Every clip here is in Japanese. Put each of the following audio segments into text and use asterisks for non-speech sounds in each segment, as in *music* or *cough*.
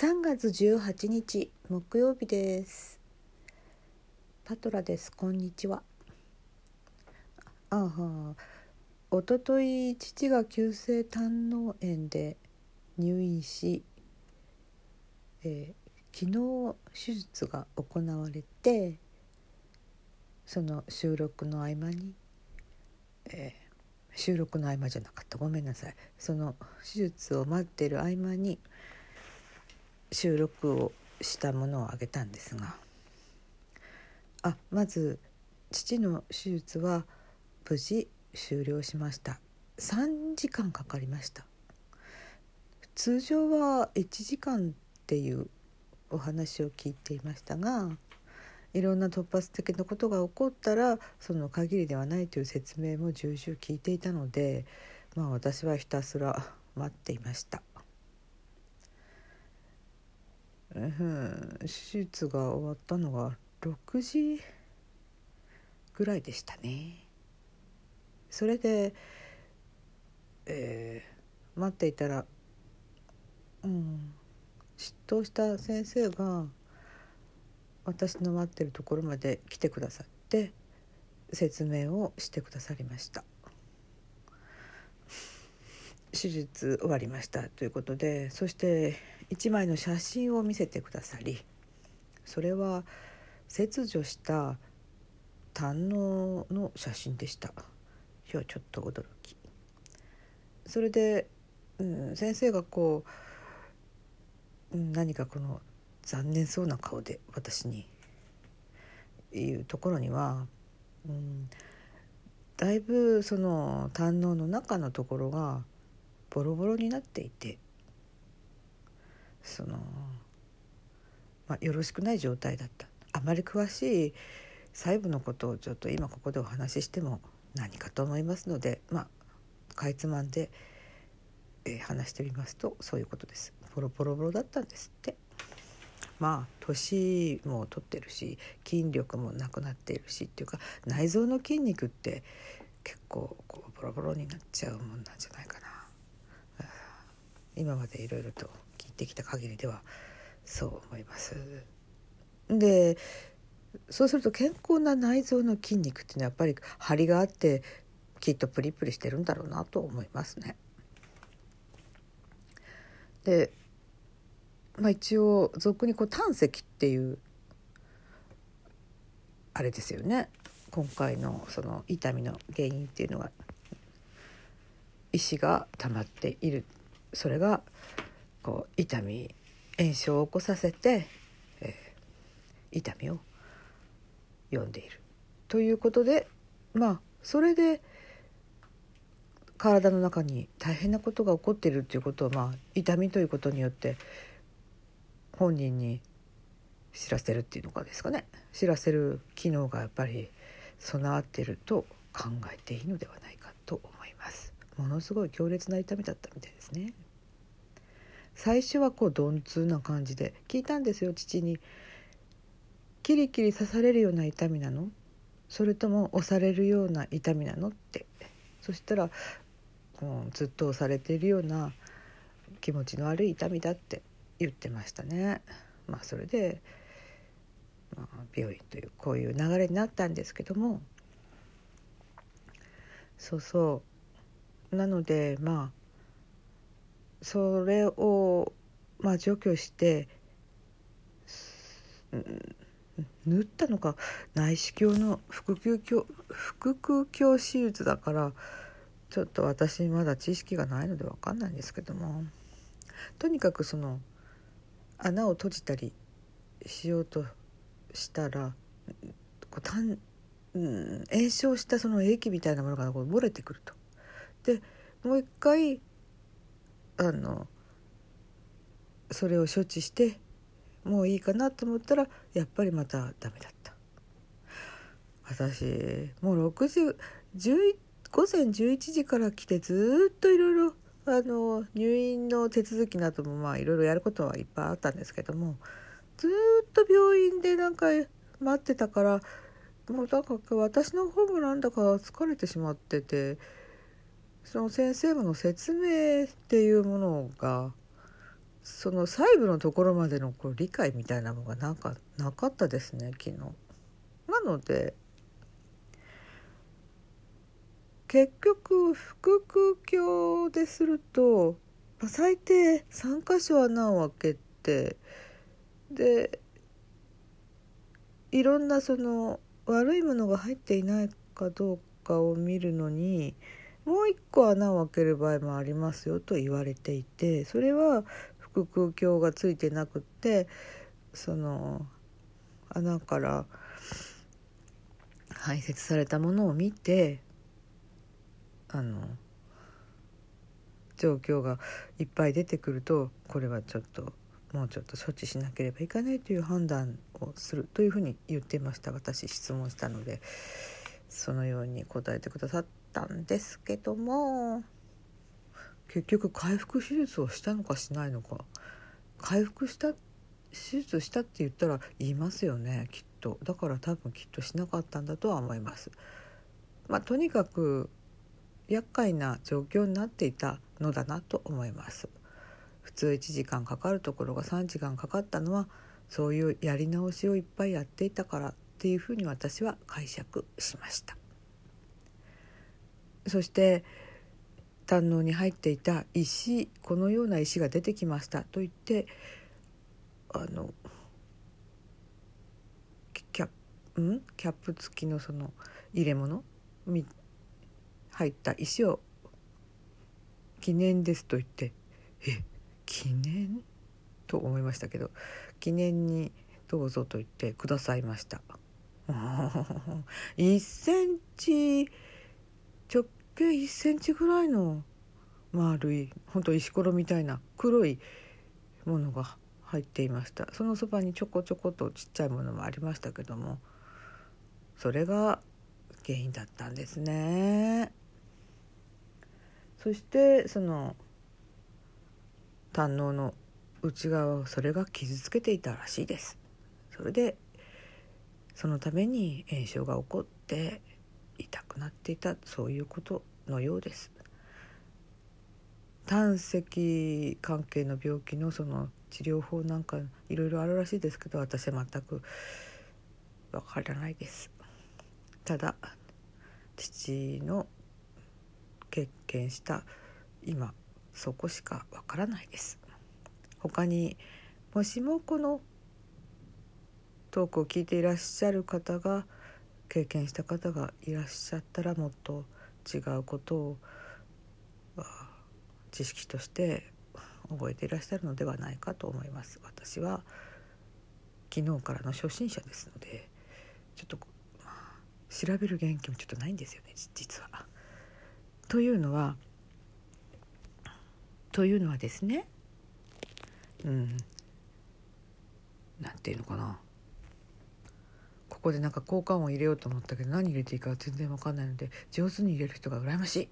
3月18日木曜日です。パトラです。こんにちは。あはおととい父が急性胆の炎で入院し、えー、昨日手術が行われてその収録の合間に、えー、収録の合間じゃなかった。ごめんなさい。その手術を待ってる合間に収録をしたものをあげたんですがあまず父の手術は無事終了しました。3時間かかりました。通常は1時間っていうお話を聞いていましたがいろんな突発的なことが起こったらその限りではないという説明も重々聞いていたのでまあ私はひたすら待っていましたうん、手術が終わったのが6時ぐらいでしたね。それで、えー、待っていたら、うん、執刀した先生が私の待ってるところまで来てくださって説明をしてくださりました。手術終わりましたということでそして1枚の写真を見せてくださりそれは切除した胆のの写真でした。今日ちょっと驚き。それで、うん、先生がこう、うん、何かこの残念そうな顔で私に言うところには、うん、だいぶその胆のの中のところがボロボロになっていてその、まあ、よろしくない状態だった。あまり詳しい細部のことをちょっと今ここでお話ししても何かと思いますのでまあかいつまんで、えー、話してみますとそういうことです。ボロボロボロだったんですって。まあ年も取ってるし筋力もなくなっているしっていうか内臓の筋肉って結構こうボロボロになっちゃうもんなんじゃないかな。今までいろいろとってきた限りではそう思います。でそうすると健康な内臓の筋肉っていうのはやっぱり張りがあってきっとプリプリしてるんだろうなと思いますね。で、まあ、一応俗にこう胆石っていうあれですよね今回のその痛みの原因っていうのは石が溜まっているそれがこう痛み炎症を起こさせて、えー、痛みを呼んでいるということでまあそれで体の中に大変なことが起こっているということを、まあ、痛みということによって本人に知らせるっていうのかですかね知らせる機能がやっぱり備わっていると考えていいのではないかと思いますものすごい強烈な痛みだったみたいですね。最初はこう鈍痛な感じで聞いたんですよ父に「キリキリ刺されるような痛みなの？それとも押されるような痛みなの?」ってそしたら、うん、ずっと押されているような気持ちの悪い痛みだって言ってましたね。まあ、それで、まあ、病院というこういう流れになったんですけどもそうそうなのでまあそれを、まあ、除去して、縫ったのか内視鏡の腹腔鏡腹腔鏡手術だからちょっと私まだ知識がないので分かんないんですけどもとにかくその穴を閉じたりしようとしたらこうたん、うん、炎症したその液みたいなものがこう漏れてくると。でもう一回あのそれを処置してもういいかなと思ったらやっぱりまたダメだった。私もう6時11午前11時から来てずっといろいろあの入院の手続きなどもまあいろいろやることはいっぱいあったんですけどもずっと病院でなんか待ってたからもうなんか私の方もなんだか疲れてしまっててその先生の説明っていうものがその細部のところまでのこう理解みたいなのがなんかなかったですね昨日。なので結局腹腔鏡ですると最低3箇所穴を開けてでいろんなその悪いものが入っていないかどうかを見るのにもう一個穴を開ける場合もありますよと言われていてそれは腹腔鏡がついてなくってその穴から排泄されたものを見てあの状況がいっぱい出てくるとこれはちょっともうちょっと処置しなければいけないという判断をするというふうに言ってました。私質問したのでそのように答えてくださってたんですけども結局回復手術をしたのかしないのか回復した手術したって言ったら言いますよねきっとだから多分きっとしなかったんだとは思います。まあ、とにかく厄介な状況になっていたのだなと思います。普通1時間かかるところが3時間かかったのはそういうやり直しをいっぱいやっていたからっていうふうに私は解釈しましたそして胆のに入っていた石このような石が出てきましたと言ってあのキャん？キャップ付きのその入れ物入った石を記念ですと言ってえ記念？と思いましたけど記念にどうぞと言ってくださいました。1センチ径1センチぐらいの丸い本当石ころみたいな黒いものが入っていました。そのそばにちょこちょことちっちゃいものもありましたけどもそれが原因だったんですね。そしてその胆のの内側をそれが傷つけていたらしいです。それでそのために炎症が起こって痛くなっていたそういうことのようです。胆石関係の病気のその治療法なんかいろいろあるらしいですけど私は全くわからないです。ただ父の経験した今そこしかわからないです。他にもしもこのトークを聞いていらっしゃる方が経験した方がいらっしゃったらもっと違うことを知識として覚えていらっしゃるのではないかと思います私は昨日からの初心者ですのでちょっと、調べる元気もちょっとないんですよね実は。というのはというのはですねうんなんていうのかなここでなんか交換音入れようと思ったけど何入れていいか全然分かんないので上手に入れる人が羨ましい。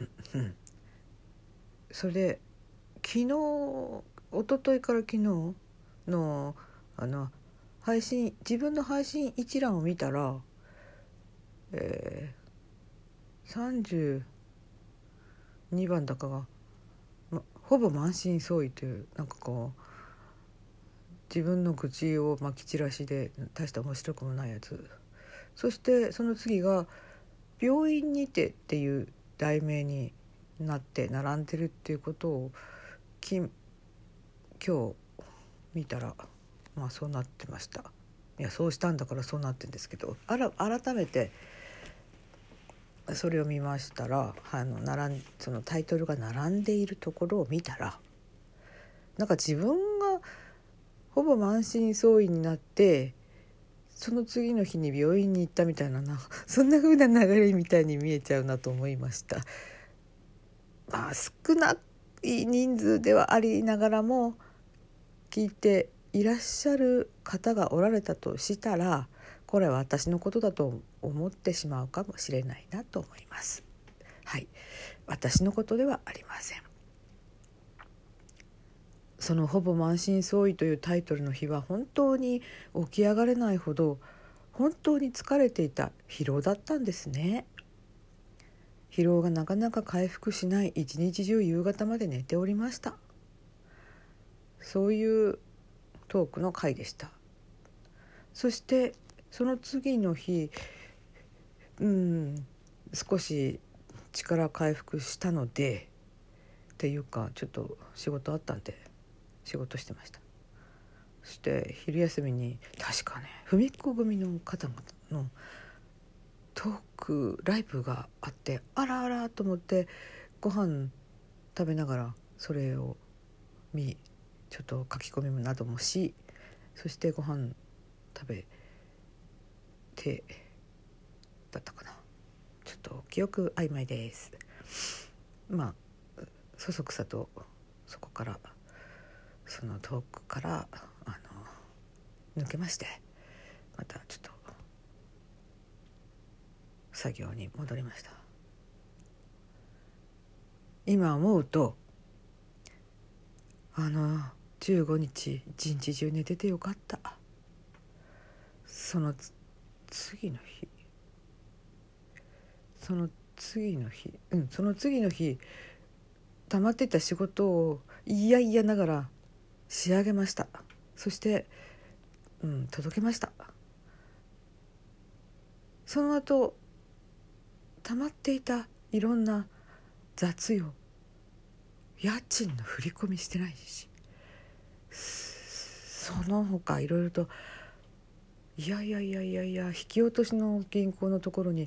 *laughs* それで昨日一昨日から昨日のあの配信自分の配信一覧を見たら、えー、32番だかがまほぼ満身創痍というなんかこう自分の愚痴をまき散らしで大した面白くもないやつ。そしてその次が「病院にて」っていう題名になって並んでるっていうことをき今日見たらまあそうなってました。いやそうしたんだからそうなってんですけどあら改めてそれを見ましたらあの並んそのタイトルが並んでいるところを見たらなんか自分ほぼ満身創痍になってその次の日に病院に行ったみたいなな *laughs* そんな風な流れみたいに見えちゃうなと思いました。まあ、少ない人数ではありながらも聞いていらっしゃる方がおられたとしたらこれは私のことだと思ってしまうかもしれないなと思います。はい、私のことではありません。その「ほぼ満身創痍」というタイトルの日は本当に起き上がれないほど本当に疲れていた。疲労だったんですね。疲労がなかなか回復しない一日中夕方まで寝ておりました。そういうトークの回でした。そしてその次の日うん少し力回復したのでっていうかちょっと仕事あったんで。仕事してました。そして昼休みに確かね文子組の方のトークライブがあってあらあらと思ってご飯食べながらそれを見ちょっと書き込みなどもしそしてご飯食べてだったかな。ちょっと記憶曖昧です。まあそそくさとそこからその遠くからあの抜けましてまたちょっと作業に戻りました。今思うとあの15日一日中寝ててよかった。その次の日。その次の日うんその次の日溜まってた仕事をいやいやながら仕上げました。そして、うん、届けました。その後溜まっていたいろんな雑用家賃の振り込みしてないしその他いろいろといやいやいやいやいや引き落としの銀行のところに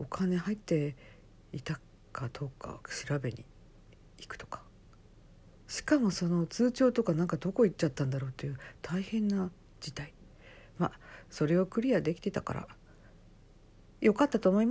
お金入っていたかどうか調べに行くとか。しかもその通帳とかなんかどこ行っちゃったんだろうという大変な事態。まあそれをクリアできてたから。よかったと思います。